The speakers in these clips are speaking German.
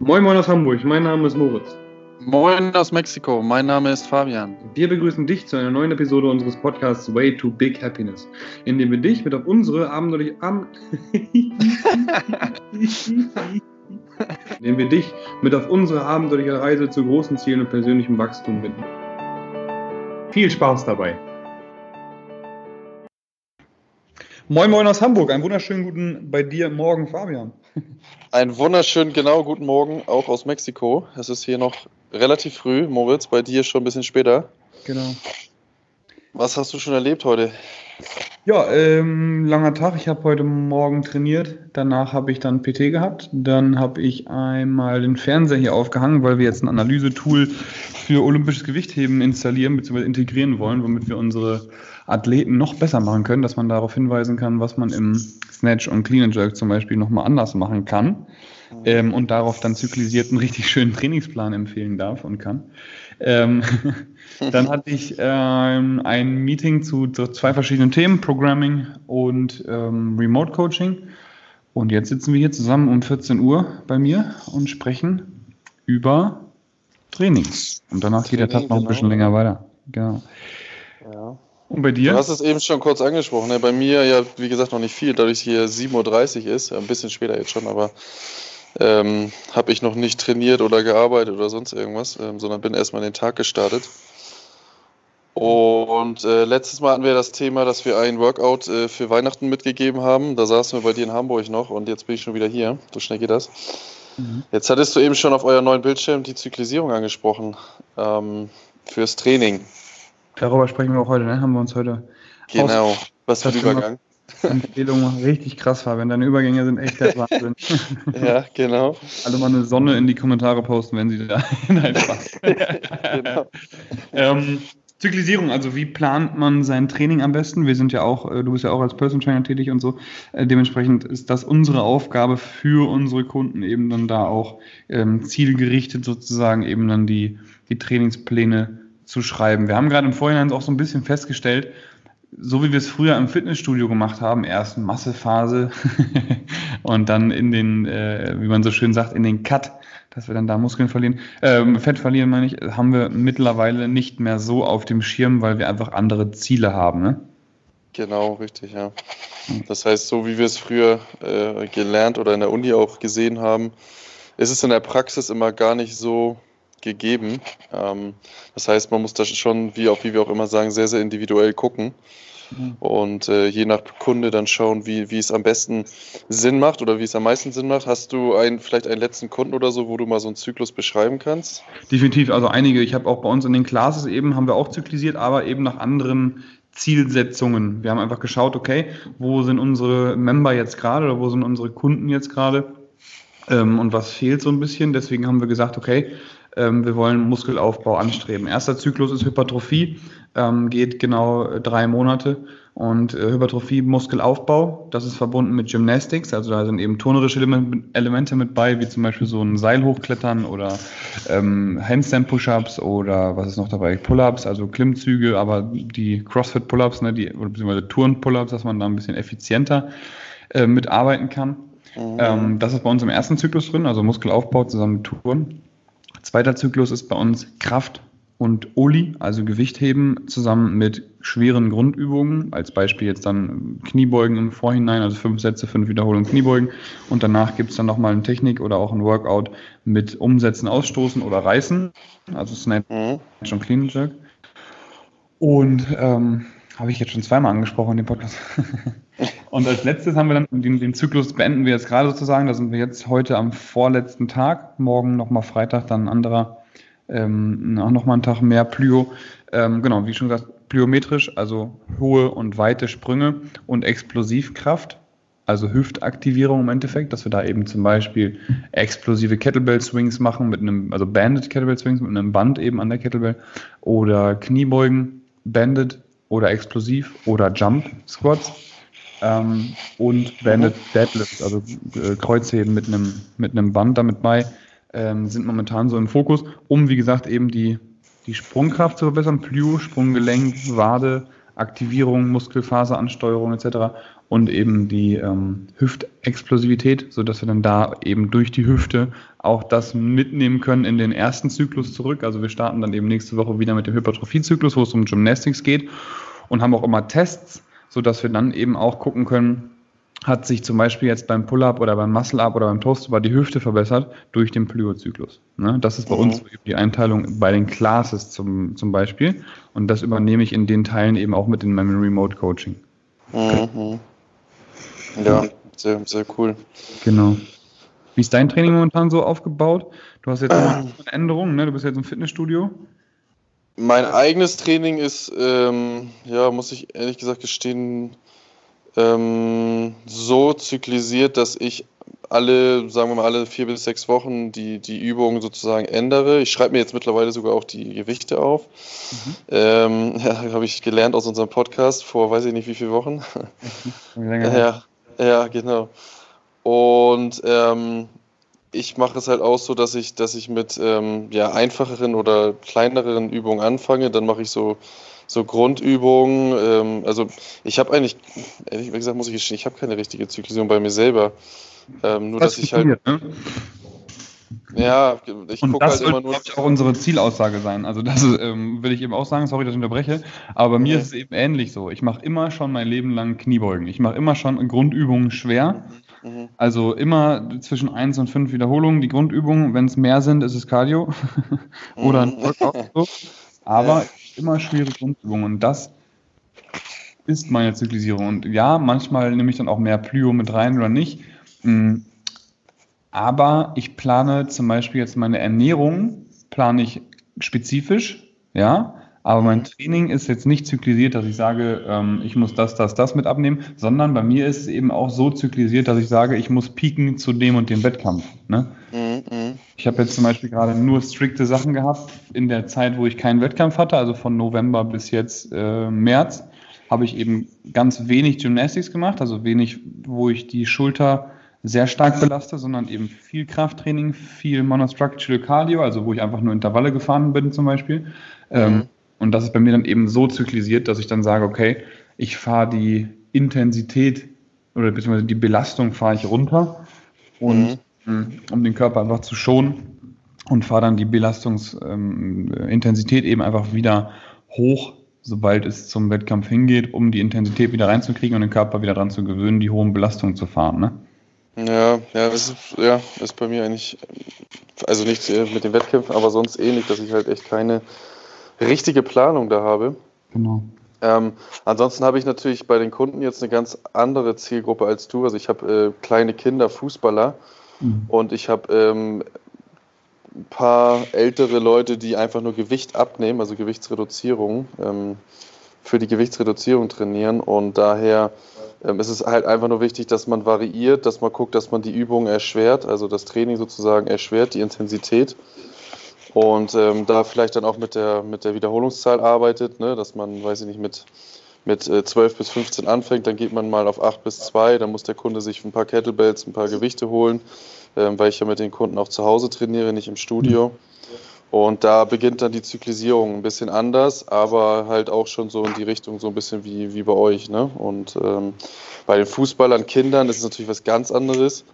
Moin Moin aus Hamburg, mein Name ist Moritz. Moin aus Mexiko, mein Name ist Fabian. Wir begrüßen dich zu einer neuen Episode unseres Podcasts Way to Big Happiness, in dem wir dich mit auf unsere abenteuerliche Am indem wir dich mit auf unsere abenteuerliche Reise zu großen Zielen und persönlichem Wachstum binden. Viel Spaß dabei! Moin Moin aus Hamburg, einen wunderschönen guten bei dir Morgen, Fabian. Einen wunderschönen, genau, guten Morgen, auch aus Mexiko. Es ist hier noch relativ früh, Moritz, bei dir schon ein bisschen später. Genau. Was hast du schon erlebt heute? Ja, ähm, langer Tag. Ich habe heute Morgen trainiert. Danach habe ich dann PT gehabt. Dann habe ich einmal den Fernseher hier aufgehangen, weil wir jetzt ein Analysetool für olympisches Gewichtheben installieren bzw. integrieren wollen, womit wir unsere Athleten noch besser machen können, dass man darauf hinweisen kann, was man im Snatch und Clean and Jerk zum Beispiel nochmal anders machen kann ähm, und darauf dann zyklisiert einen richtig schönen Trainingsplan empfehlen darf und kann. Ähm, dann hatte ich ähm, ein Meeting zu, zwei verschiedenen Themen, Programming und ähm, Remote Coaching. Und jetzt sitzen wir hier zusammen um 14 Uhr bei mir und sprechen über Training. Und danach Training, geht der Tag noch ein genau. bisschen länger weiter. Genau. Ja. Und bei dir? Du hast es eben schon kurz angesprochen. Ne? Bei mir ja, wie gesagt, noch nicht viel, dadurch hier 7.30 Uhr ist. Ein bisschen später jetzt schon, aber ähm, habe ich noch nicht trainiert oder gearbeitet oder sonst irgendwas, ähm, sondern bin erstmal den Tag gestartet. Und äh, letztes Mal hatten wir das Thema, dass wir ein Workout äh, für Weihnachten mitgegeben haben. Da saßen wir bei dir in Hamburg noch und jetzt bin ich schon wieder hier. So schnell geht das. Mhm. Jetzt hattest du eben schon auf euer neuen Bildschirm die Zyklisierung angesprochen ähm, fürs Training. Darüber sprechen wir auch heute, ne? Haben wir uns heute. Genau, was für ein Übergang. Empfehlung, richtig krass, Fabian. Deine Übergänge sind echt der Wahnsinn. ja, genau. Alle mal eine Sonne in die Kommentare posten, wenn sie da. Nein, Spaß. genau. ähm, Zyklisierung, also wie plant man sein Training am besten? Wir sind ja auch, äh, du bist ja auch als Person Trainer tätig und so. Äh, dementsprechend ist das unsere Aufgabe für unsere Kunden eben dann da auch ähm, zielgerichtet sozusagen eben dann die, die Trainingspläne zu schreiben. Wir haben gerade im Vorhinein auch so ein bisschen festgestellt, so wie wir es früher im Fitnessstudio gemacht haben, erst Massephase und dann in den, äh, wie man so schön sagt, in den Cut, dass wir dann da Muskeln verlieren, äh, Fett verlieren, meine ich, haben wir mittlerweile nicht mehr so auf dem Schirm, weil wir einfach andere Ziele haben. Ne? Genau, richtig, ja. Das heißt, so wie wir es früher äh, gelernt oder in der Uni auch gesehen haben, ist es in der Praxis immer gar nicht so gegeben. Ähm, das heißt, man muss das schon, wie auch wie wir auch immer sagen, sehr, sehr individuell gucken. Mhm. Und äh, je nach Kunde dann schauen, wie, wie es am besten Sinn macht oder wie es am meisten Sinn macht. Hast du einen, vielleicht einen letzten Kunden oder so, wo du mal so einen Zyklus beschreiben kannst? Definitiv, also einige. Ich habe auch bei uns in den Classes eben, haben wir auch zyklisiert, aber eben nach anderen Zielsetzungen. Wir haben einfach geschaut, okay, wo sind unsere Member jetzt gerade oder wo sind unsere Kunden jetzt gerade ähm, und was fehlt so ein bisschen. Deswegen haben wir gesagt, okay, ähm, wir wollen Muskelaufbau anstreben. Erster Zyklus ist Hypertrophie, ähm, geht genau drei Monate. Und äh, Hypertrophie, Muskelaufbau, das ist verbunden mit Gymnastics, also da sind eben turnerische Elemente mit bei, wie zum Beispiel so ein Seil hochklettern oder ähm, Handstand-Push-Ups oder was ist noch dabei, Pull-Ups, also Klimmzüge, aber die CrossFit-Pull-Ups, ne, die, oder beziehungsweise Turn-Pull-Ups, dass man da ein bisschen effizienter äh, mitarbeiten kann. Mhm. Ähm, das ist bei uns im ersten Zyklus drin, also Muskelaufbau zusammen mit Touren. Zweiter Zyklus ist bei uns Kraft und Oli, also Gewichtheben, zusammen mit schweren Grundübungen. Als Beispiel jetzt dann Kniebeugen im Vorhinein, also fünf Sätze, fünf Wiederholungen Kniebeugen. Und danach gibt es dann nochmal eine Technik oder auch ein Workout mit Umsetzen, Ausstoßen oder Reißen, also Snatch mhm. und Clean Jerk. Und ähm, habe ich jetzt schon zweimal angesprochen in dem Podcast. Und als letztes haben wir dann den, den, Zyklus beenden wir jetzt gerade sozusagen. Da sind wir jetzt heute am vorletzten Tag. Morgen nochmal Freitag, dann ein anderer, ähm, auch nochmal ein Tag mehr Plyo. Ähm, genau, wie schon gesagt, plyometrisch, also hohe und weite Sprünge und Explosivkraft, also Hüftaktivierung im Endeffekt, dass wir da eben zum Beispiel explosive Kettlebell Swings machen mit einem, also Banded Kettlebell Swings mit einem Band eben an der Kettlebell oder Kniebeugen, Banded oder explosiv oder Jump Squats ähm, und Banded Deadlift, also äh, Kreuzheben mit einem mit einem Band damit bei, ähm, sind momentan so im Fokus, um wie gesagt eben die die Sprungkraft zu verbessern, Plyo, Sprunggelenk, Wade, Aktivierung, Muskelfaseransteuerung etc. und eben die ähm, Hüftexplosivität, sodass wir dann da eben durch die Hüfte auch das mitnehmen können in den ersten Zyklus zurück. Also wir starten dann eben nächste Woche wieder mit dem Hypertrophie-Zyklus, wo es um Gymnastics geht und haben auch immer Tests, sodass wir dann eben auch gucken können, hat sich zum Beispiel jetzt beim Pull-Up oder beim Muscle-Up oder beim Toast-Up die Hüfte verbessert durch den Plyozyklus. Ne? Das ist bei mhm. uns die Einteilung bei den Classes zum, zum Beispiel. Und das übernehme ich in den Teilen eben auch mit dem Memory Mode Coaching. Mhm. Ja, sehr, sehr cool. Genau. Wie ist dein Training momentan so aufgebaut? Du hast jetzt eine Änderung, ne? Du bist jetzt im Fitnessstudio. Mein eigenes Training ist, ähm, ja, muss ich ehrlich gesagt gestehen, ähm, so zyklisiert, dass ich alle, sagen wir mal, alle vier bis sechs Wochen die, die Übungen sozusagen ändere. Ich schreibe mir jetzt mittlerweile sogar auch die Gewichte auf. Mhm. Ähm, ja, habe ich gelernt aus unserem Podcast vor weiß ich nicht wie viele Wochen. ja, ja, genau. Und ähm, ich mache es halt auch so, dass ich, dass ich mit ähm, ja, einfacheren oder kleineren Übungen anfange. Dann mache ich so, so Grundübungen. Ähm, also ich habe eigentlich, ehrlich gesagt muss ich gestehen, ich habe keine richtige Zyklisierung bei mir selber. Ähm, nur, das dass ich halt. Ne? Ja, ich gucke halt immer nur. Das wird auch unsere Zielaussage sein. Also, das ähm, will ich eben auch sagen, sorry, dass ich unterbreche. Aber bei mir okay. ist es eben ähnlich so. Ich mache immer schon mein Leben lang Kniebeugen. Ich mache immer schon Grundübungen schwer. Mhm. Also immer zwischen 1 und 5 Wiederholungen die Grundübungen. Wenn es mehr sind, ist es Cardio. Oder ein mhm. Workout. Aber ja. immer schwere Grundübungen. Und das ist meine Zyklisierung. Und ja, manchmal nehme ich dann auch mehr Plyo mit rein oder nicht. Mm, aber ich plane zum Beispiel jetzt meine Ernährung, plane ich spezifisch, ja. Aber mein Training ist jetzt nicht zyklisiert, dass ich sage, ähm, ich muss das, das, das mit abnehmen, sondern bei mir ist es eben auch so zyklisiert, dass ich sage, ich muss pieken zu dem und dem Wettkampf. Ne? Mhm. Ich habe jetzt zum Beispiel gerade nur strikte Sachen gehabt in der Zeit, wo ich keinen Wettkampf hatte, also von November bis jetzt äh, März, habe ich eben ganz wenig Gymnastics gemacht, also wenig, wo ich die Schulter sehr stark belaste, sondern eben viel Krafttraining, viel Monostructural Cardio, also wo ich einfach nur Intervalle gefahren bin zum Beispiel. Ähm, mhm. und das ist bei mir dann eben so zyklisiert, dass ich dann sage, okay, ich fahre die Intensität oder beziehungsweise die Belastung fahre ich runter und mhm. um den Körper einfach zu schonen und fahre dann die Belastungsintensität ähm, eben einfach wieder hoch, sobald es zum Wettkampf hingeht, um die Intensität wieder reinzukriegen und den Körper wieder daran zu gewöhnen, die hohen Belastungen zu fahren. Ne? Ja, ja, das ist, ja, ist bei mir eigentlich, also nicht äh, mit den Wettkämpfen, aber sonst ähnlich, dass ich halt echt keine richtige Planung da habe. Genau. Ähm, ansonsten habe ich natürlich bei den Kunden jetzt eine ganz andere Zielgruppe als du. Also ich habe äh, kleine Kinder, Fußballer mhm. und ich habe ähm, ein paar ältere Leute, die einfach nur Gewicht abnehmen, also Gewichtsreduzierung, ähm, für die Gewichtsreduzierung trainieren und daher es ist halt einfach nur wichtig, dass man variiert, dass man guckt, dass man die Übungen erschwert, also das Training sozusagen erschwert, die Intensität. Und ähm, da vielleicht dann auch mit der, mit der Wiederholungszahl arbeitet, ne? dass man, weiß ich nicht, mit, mit äh, 12 bis 15 anfängt, dann geht man mal auf 8 bis 2, dann muss der Kunde sich ein paar Kettlebells, ein paar Gewichte holen, ähm, weil ich ja mit den Kunden auch zu Hause trainiere, nicht im Studio. Und da beginnt dann die Zyklisierung ein bisschen anders, aber halt auch schon so in die Richtung, so ein bisschen wie, wie bei euch. Ne? Und ähm, bei den Fußballern, Kindern ist es natürlich was ganz anderes.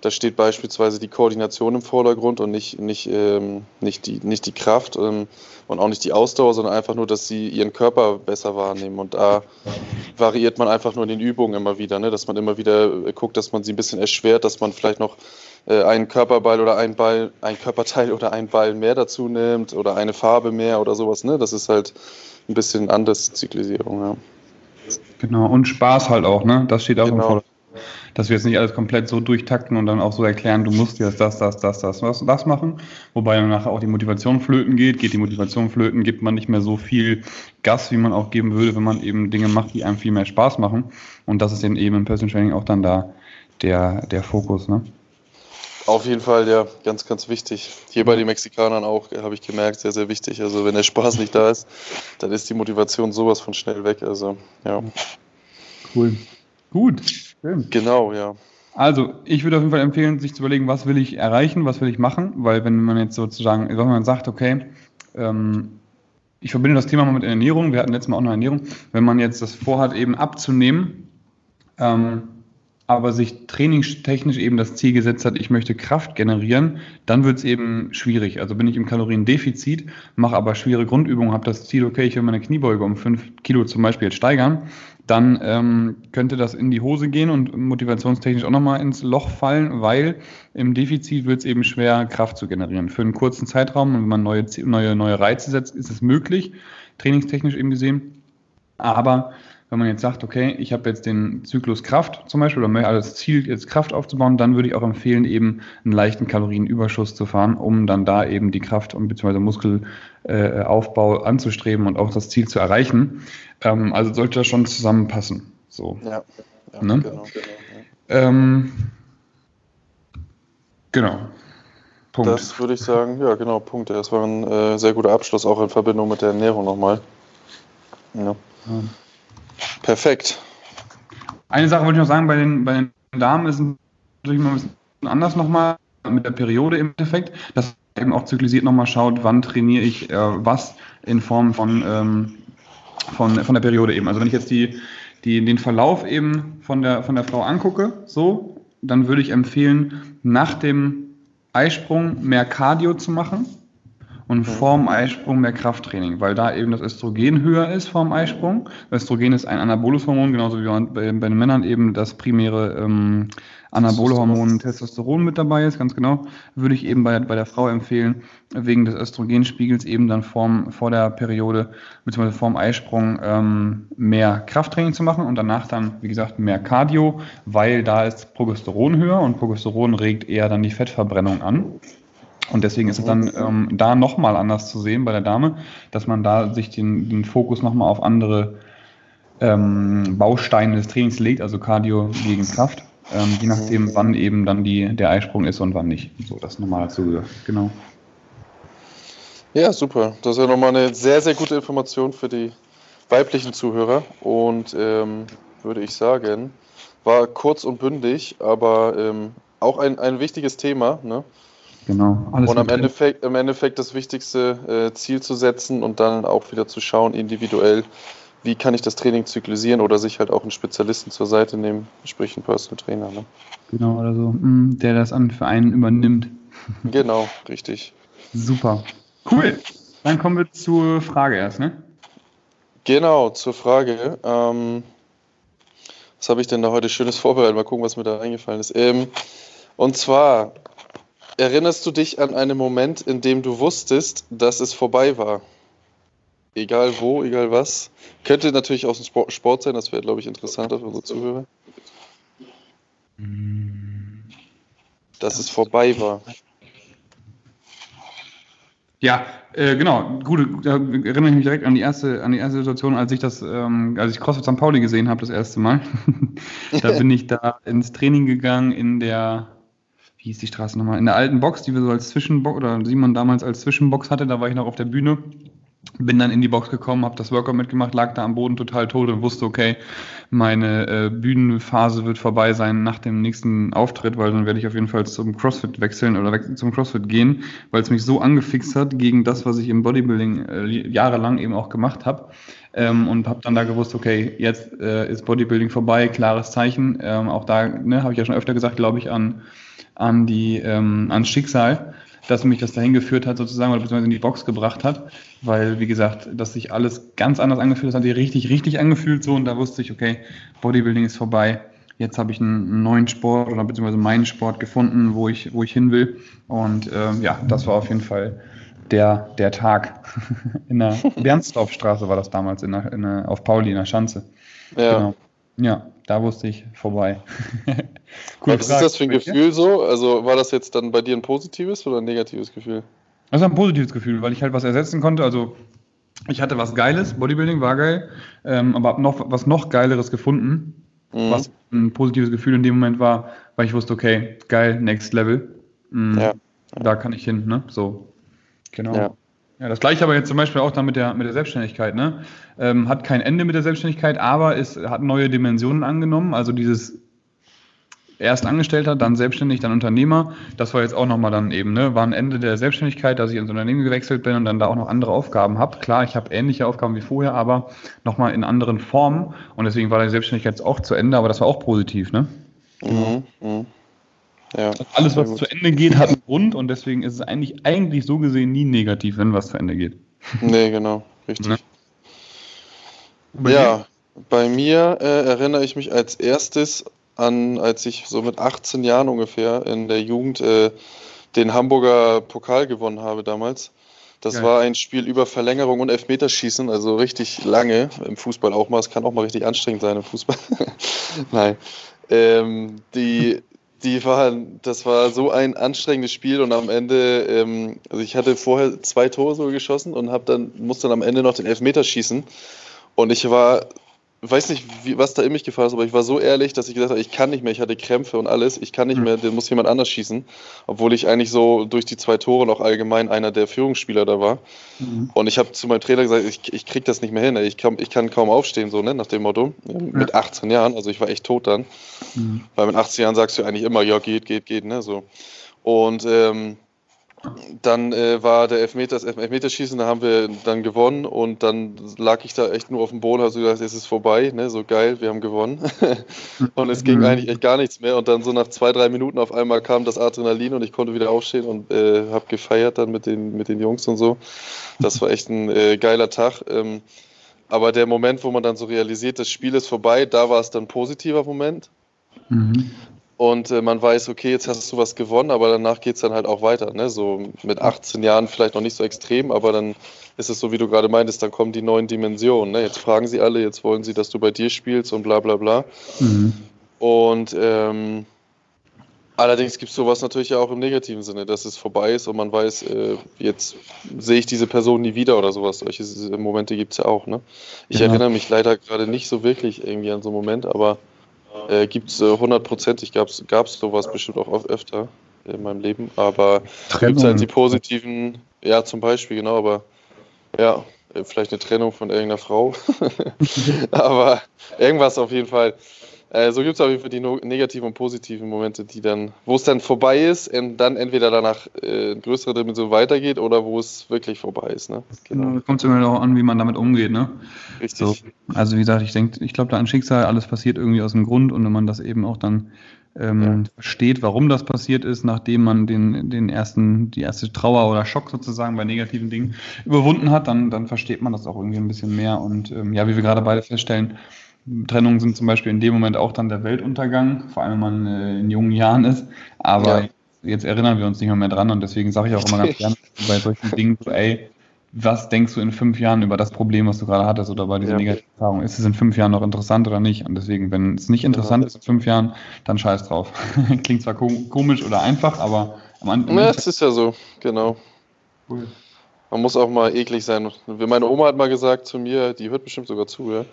Da steht beispielsweise die Koordination im Vordergrund und nicht, nicht, ähm, nicht, die, nicht die Kraft ähm, und auch nicht die Ausdauer, sondern einfach nur, dass sie ihren Körper besser wahrnehmen. Und da variiert man einfach nur in den Übungen immer wieder, ne? dass man immer wieder guckt, dass man sie ein bisschen erschwert, dass man vielleicht noch äh, einen Körperball oder ein Ball, ein Körperteil oder ein Ball mehr dazu nimmt oder eine Farbe mehr oder sowas. Ne? Das ist halt ein bisschen anders Zyklisierung. Ja. Genau, und Spaß halt auch, ne? Das steht auch genau. im Vordergrund. Dass wir jetzt nicht alles komplett so durchtakten und dann auch so erklären, du musst jetzt das, das, das, das, das, das machen. Wobei dann nachher auch die Motivation flöten geht. Geht die Motivation flöten, gibt man nicht mehr so viel Gas, wie man auch geben würde, wenn man eben Dinge macht, die einem viel mehr Spaß machen. Und das ist eben im Personal Training auch dann da der, der Fokus, ne? Auf jeden Fall, ja, ganz, ganz wichtig. Hier bei den Mexikanern auch, habe ich gemerkt, sehr, sehr wichtig. Also wenn der Spaß nicht da ist, dann ist die Motivation sowas von schnell weg. Also, ja. Cool. Gut. Schön. Genau, ja. Also, ich würde auf jeden Fall empfehlen, sich zu überlegen, was will ich erreichen, was will ich machen, weil wenn man jetzt sozusagen, wenn man sagt, okay, ähm, ich verbinde das Thema mal mit Ernährung, wir hatten letztes Mal auch noch Ernährung, wenn man jetzt das vorhat, eben abzunehmen, ähm, aber sich trainingstechnisch eben das Ziel gesetzt hat, ich möchte Kraft generieren, dann wird es eben schwierig. Also bin ich im Kaloriendefizit, mache aber schwere Grundübungen, habe das Ziel, okay, ich will meine Kniebeuge um 5 Kilo zum Beispiel jetzt steigern, dann ähm, könnte das in die Hose gehen und motivationstechnisch auch nochmal ins Loch fallen, weil im Defizit wird es eben schwer, Kraft zu generieren. Für einen kurzen Zeitraum und wenn man neue, neue, neue Reize setzt, ist es möglich, trainingstechnisch eben gesehen. Aber wenn man jetzt sagt, okay, ich habe jetzt den Zyklus Kraft zum Beispiel oder möchte als Ziel jetzt Kraft aufzubauen, dann würde ich auch empfehlen, eben einen leichten Kalorienüberschuss zu fahren, um dann da eben die Kraft und bzw. Muskelaufbau äh, anzustreben und auch das Ziel zu erreichen. Ähm, also sollte das schon zusammenpassen. So. Ja, ja ne? genau. genau ja. Ähm, genau. Punkt. Das würde ich sagen, ja, genau, Punkt. Das war ein äh, sehr guter Abschluss, auch in Verbindung mit der Ernährung nochmal. Ja. Perfekt. Eine Sache wollte ich noch sagen, bei den, bei den Damen ist es natürlich mal ein bisschen anders nochmal mit der Periode im Endeffekt, dass man eben auch zyklisiert nochmal schaut, wann trainiere ich äh, was in Form von, ähm, von, von der Periode eben. Also wenn ich jetzt die, die, den Verlauf eben von der, von der Frau angucke, so, dann würde ich empfehlen, nach dem Eisprung mehr Cardio zu machen und vorm Eisprung mehr Krafttraining, weil da eben das Östrogen höher ist vorm Eisprung. Östrogen ist ein Anaboles-Hormon, genauso wie bei, bei, den Männern eben das primäre ähm, anabole Hormon Testosteron mit dabei ist, ganz genau. Würde ich eben bei, bei der Frau empfehlen, wegen des Östrogenspiegels eben dann vorm, vor der Periode bzw. vorm Eisprung ähm, mehr Krafttraining zu machen und danach dann, wie gesagt, mehr Cardio, weil da ist Progesteron höher und Progesteron regt eher dann die Fettverbrennung an. Und deswegen ist es dann ähm, da nochmal anders zu sehen bei der Dame, dass man da sich den, den Fokus nochmal auf andere ähm, Bausteine des Trainings legt, also Cardio gegen Kraft, ähm, je nachdem, wann eben dann die, der Eisprung ist und wann nicht. So, das nochmal dazu. Genau. Ja, super. Das ist ja nochmal eine sehr, sehr gute Information für die weiblichen Zuhörer. Und ähm, würde ich sagen, war kurz und bündig, aber ähm, auch ein, ein wichtiges Thema. Ne? Genau. Alles und am Endeffekt, im Endeffekt das wichtigste äh, Ziel zu setzen und dann auch wieder zu schauen, individuell, wie kann ich das Training zyklisieren oder sich halt auch einen Spezialisten zur Seite nehmen, sprich einen Personal Trainer. Ne? Genau, oder so, mm, der das an für einen übernimmt. Genau, richtig. Super. Cool. Dann kommen wir zur Frage erst, ne? Genau, zur Frage. Ähm, was habe ich denn da heute Schönes vorbereitet? Mal gucken, was mir da eingefallen ist. Ähm, und zwar, Erinnerst du dich an einen Moment, in dem du wusstest, dass es vorbei war? Egal wo, egal was. Könnte natürlich aus dem Sport sein, das wäre, glaube ich, interessanter für unsere Zuhörer. Dass es vorbei war. Ja, äh, genau. Gut, da erinnere ich mich direkt an die erste, an die erste Situation, als ich das, ähm, als ich CrossFit St. Pauli gesehen habe, das erste Mal. da bin ich da ins Training gegangen in der wie hieß die Straße nochmal? In der alten Box, die wir so als Zwischenbox oder Simon damals als Zwischenbox hatte, da war ich noch auf der Bühne. Bin dann in die Box gekommen, habe das Workout mitgemacht, lag da am Boden total tot und wusste, okay, meine äh, Bühnenphase wird vorbei sein nach dem nächsten Auftritt, weil dann werde ich auf jeden Fall zum CrossFit wechseln oder we zum CrossFit gehen, weil es mich so angefixt hat gegen das, was ich im Bodybuilding äh, jahrelang eben auch gemacht habe. Ähm, und habe dann da gewusst, okay, jetzt äh, ist Bodybuilding vorbei, klares Zeichen. Ähm, auch da ne, habe ich ja schon öfter gesagt, glaube ich, an an die, ähm, ans Schicksal, dass mich das dahin geführt hat, sozusagen, oder beziehungsweise in die Box gebracht hat, weil, wie gesagt, dass sich alles ganz anders angefühlt hat, hat sich richtig, richtig angefühlt so und da wusste ich, okay, Bodybuilding ist vorbei, jetzt habe ich einen neuen Sport oder beziehungsweise meinen Sport gefunden, wo ich, wo ich hin will und ähm, ja, das war auf jeden Fall der, der Tag. in der Bernsdorfstraße war das damals, in der, in der, auf Pauli in der Schanze. Ja. Genau. Ja, da wusste ich vorbei. cool, Was ist das für ein Gefühl so? Also war das jetzt dann bei dir ein positives oder ein negatives Gefühl? Das war ein positives Gefühl, weil ich halt was ersetzen konnte. Also ich hatte was Geiles, Bodybuilding war geil, ähm, aber habe noch was noch Geileres gefunden, mhm. was ein positives Gefühl in dem Moment war, weil ich wusste, okay, geil, next level. Mhm, ja. Da kann ich hin, ne? So. Genau. Ja. Ja, das gleiche aber jetzt zum Beispiel auch dann mit der, mit der Selbstständigkeit. Ne? Ähm, hat kein Ende mit der Selbstständigkeit, aber es hat neue Dimensionen angenommen. Also dieses erst Angestellter, dann selbstständig, dann Unternehmer. Das war jetzt auch nochmal dann eben, ne, war ein Ende der Selbstständigkeit, dass ich ins Unternehmen gewechselt bin und dann da auch noch andere Aufgaben habe. Klar, ich habe ähnliche Aufgaben wie vorher, aber nochmal in anderen Formen. Und deswegen war die Selbstständigkeit jetzt auch zu Ende, aber das war auch positiv, ne? Mhm, mh. Ja, Alles, was zu Ende geht, hat einen Grund und deswegen ist es eigentlich, eigentlich so gesehen nie negativ, wenn was zu Ende geht. Nee, genau, richtig. Ne? Bei ja, dir? bei mir äh, erinnere ich mich als erstes an, als ich so mit 18 Jahren ungefähr in der Jugend äh, den Hamburger Pokal gewonnen habe damals. Das Geil. war ein Spiel über Verlängerung und Elfmeterschießen, also richtig lange im Fußball auch mal. Es kann auch mal richtig anstrengend sein im Fußball. Nein. Ähm, die, die waren, das war so ein anstrengendes Spiel und am Ende, ähm, also ich hatte vorher zwei Tore so geschossen und hab dann, musste dann am Ende noch den Elfmeter schießen. Und ich war weiß nicht, wie, was da in mich gefahren ist, aber ich war so ehrlich, dass ich gesagt habe, ich kann nicht mehr, ich hatte Krämpfe und alles, ich kann nicht mhm. mehr, den muss jemand anders schießen, obwohl ich eigentlich so durch die zwei Tore noch allgemein einer der Führungsspieler da war. Mhm. Und ich habe zu meinem Trainer gesagt, ich, ich krieg das nicht mehr hin, ich kann, ich kann kaum aufstehen, so, ne, nach dem Motto, ja. mit 18 Jahren, also ich war echt tot dann, mhm. weil mit 18 Jahren sagst du eigentlich immer, ja, geht, geht, geht, ne, so. Und ähm, dann äh, war der Elfmeter, das Elfmeterschießen, da haben wir dann gewonnen und dann lag ich da echt nur auf dem Boden, also gedacht, es ist vorbei, ne, so geil, wir haben gewonnen. und es ging mhm. eigentlich echt gar nichts mehr und dann so nach zwei, drei Minuten auf einmal kam das Adrenalin und ich konnte wieder aufstehen und äh, habe gefeiert dann mit den, mit den Jungs und so. Das war echt ein äh, geiler Tag. Ähm, aber der Moment, wo man dann so realisiert, das Spiel ist vorbei, da war es dann ein positiver Moment. Mhm und äh, man weiß, okay, jetzt hast du was gewonnen, aber danach geht es dann halt auch weiter. Ne? So mit 18 Jahren vielleicht noch nicht so extrem, aber dann ist es so, wie du gerade meintest, dann kommen die neuen Dimensionen. Ne? Jetzt fragen sie alle, jetzt wollen sie, dass du bei dir spielst und bla bla bla. Mhm. Und ähm, allerdings gibt es sowas natürlich auch im negativen Sinne, dass es vorbei ist und man weiß, äh, jetzt sehe ich diese Person nie wieder oder sowas. Solche Momente gibt es ja auch. Ne? Ich genau. erinnere mich leider gerade nicht so wirklich irgendwie an so einen Moment, aber äh, Gibt es äh, hundertprozentig, gab es sowas bestimmt auch öfter in meinem Leben, aber gibt es halt die positiven, ja zum Beispiel, genau, aber ja, äh, vielleicht eine Trennung von irgendeiner Frau, aber irgendwas auf jeden Fall. Äh, so gibt es auf jeden Fall die negativen und positiven Momente, die dann, wo es dann vorbei ist und dann entweder danach äh, in größerer Dimension weitergeht oder wo es wirklich vorbei ist. Ne? Genau. Kommt es immer auch an, wie man damit umgeht. Ne? Richtig. So, also wie gesagt, ich denke, ich glaube da an Schicksal, alles passiert irgendwie aus dem Grund und wenn man das eben auch dann ähm, ja. versteht, warum das passiert ist, nachdem man den, den ersten, die erste Trauer oder Schock sozusagen bei negativen Dingen überwunden hat, dann, dann versteht man das auch irgendwie ein bisschen mehr. Und ähm, ja, wie wir gerade beide feststellen, Trennungen sind zum Beispiel in dem Moment auch dann der Weltuntergang, vor allem wenn man äh, in jungen Jahren ist. Aber ja. jetzt erinnern wir uns nicht mehr, mehr dran und deswegen sage ich auch immer ganz gerne bei solchen Dingen so, ey, was denkst du in fünf Jahren über das Problem, was du gerade hattest oder bei dieser ja. negativen Erfahrung? Ist es in fünf Jahren noch interessant oder nicht? Und deswegen, wenn es nicht interessant ist in fünf Jahren, dann scheiß drauf. Klingt zwar komisch oder einfach, aber am Anfang. Ja, es ist ja so, genau. Cool. Man muss auch mal eklig sein. Meine Oma hat mal gesagt zu mir, die hört bestimmt sogar zu, ja.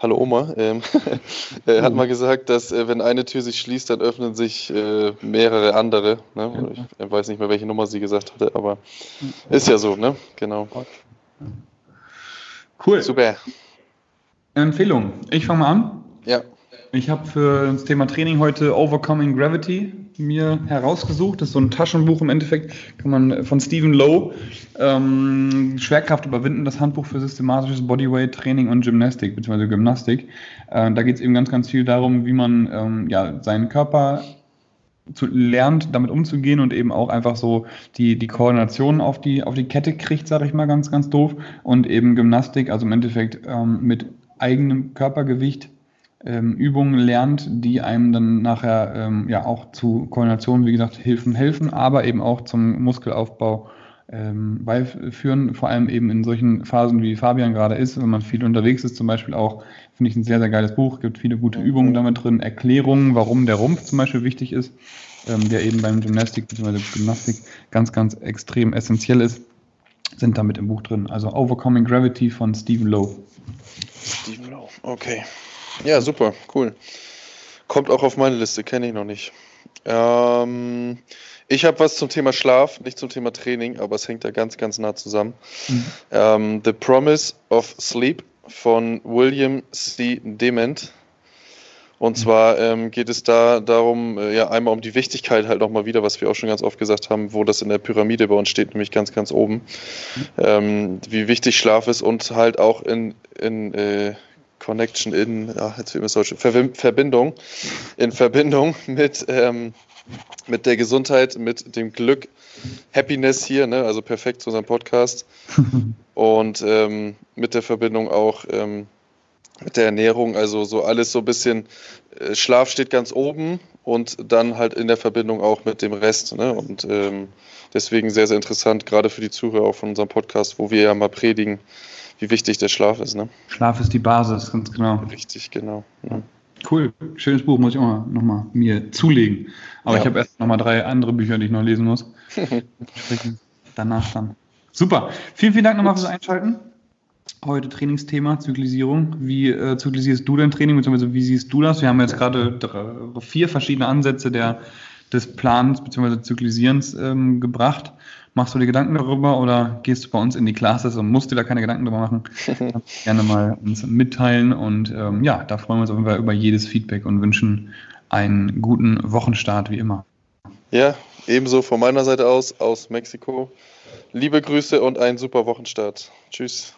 Hallo Oma, ähm, äh, hat mal gesagt, dass äh, wenn eine Tür sich schließt, dann öffnen sich äh, mehrere andere. Ne? Ich weiß nicht mehr, welche Nummer sie gesagt hatte, aber ist ja so, ne? Genau. Cool. Super. Empfehlung. Ich fange mal an. Ja. Ich habe für das Thema Training heute Overcoming Gravity mir herausgesucht. Das ist so ein Taschenbuch im Endeffekt, kann man von Stephen Lowe. Ähm, Schwerkraft überwinden, das Handbuch für systematisches Bodyweight Training und Gymnastik, beziehungsweise Gymnastik. Äh, da geht es eben ganz, ganz viel darum, wie man ähm, ja, seinen Körper zu, lernt, damit umzugehen und eben auch einfach so die, die Koordination auf die, auf die Kette kriegt, sage ich mal ganz, ganz doof. Und eben Gymnastik, also im Endeffekt ähm, mit eigenem Körpergewicht ähm, Übungen lernt, die einem dann nachher ähm, ja auch zu Koordination, wie gesagt, Hilfen helfen, aber eben auch zum Muskelaufbau ähm, beiführen, vor allem eben in solchen Phasen, wie Fabian gerade ist, wenn man viel unterwegs ist, zum Beispiel auch, finde ich ein sehr, sehr geiles Buch, gibt viele gute Übungen damit drin, Erklärungen, warum der Rumpf zum Beispiel wichtig ist, ähm, der eben beim Gymnastik bzw. Gymnastik ganz, ganz extrem essentiell ist, sind damit im Buch drin. Also Overcoming Gravity von Stephen Lowe. Stephen Lowe, okay. Ja, super, cool. Kommt auch auf meine Liste, kenne ich noch nicht. Ähm, ich habe was zum Thema Schlaf, nicht zum Thema Training, aber es hängt da ganz, ganz nah zusammen. Mhm. Ähm, The Promise of Sleep von William C. Dement. Und zwar ähm, geht es da darum, äh, ja, einmal um die Wichtigkeit halt nochmal wieder, was wir auch schon ganz oft gesagt haben, wo das in der Pyramide bei uns steht, nämlich ganz, ganz oben, ähm, wie wichtig Schlaf ist und halt auch in, in äh, Connection, in, ach, jetzt fehlt mir solche, Ver Verbindung, in Verbindung mit, ähm, mit der Gesundheit, mit dem Glück, Happiness hier, ne? also perfekt zu unserem Podcast und ähm, mit der Verbindung auch ähm, mit der Ernährung, also so alles so ein bisschen, äh, Schlaf steht ganz oben und dann halt in der Verbindung auch mit dem Rest. Ne? Und ähm, deswegen sehr, sehr interessant, gerade für die Zuhörer von unserem Podcast, wo wir ja mal predigen, wie wichtig der Schlaf ist. Ne? Schlaf ist die Basis, ganz genau. Richtig, genau. Ja. Cool, schönes Buch, muss ich auch nochmal mir zulegen. Aber ja. ich habe erst nochmal drei andere Bücher, die ich noch lesen muss. Danach dann. Super, vielen, vielen Dank nochmal fürs Einschalten. Heute Trainingsthema, Zyklisierung. Wie äh, zyklisierst du dein Training, beziehungsweise wie siehst du das? Wir haben jetzt gerade vier verschiedene Ansätze der, des Plans bzw. Zyklisierens ähm, gebracht. Machst du dir Gedanken darüber oder gehst du bei uns in die Classes und musst dir da keine Gedanken darüber machen? gerne mal uns mitteilen und ähm, ja, da freuen wir uns auf jeden Fall über jedes Feedback und wünschen einen guten Wochenstart wie immer. Ja, ebenso von meiner Seite aus, aus Mexiko. Liebe Grüße und einen super Wochenstart. Tschüss.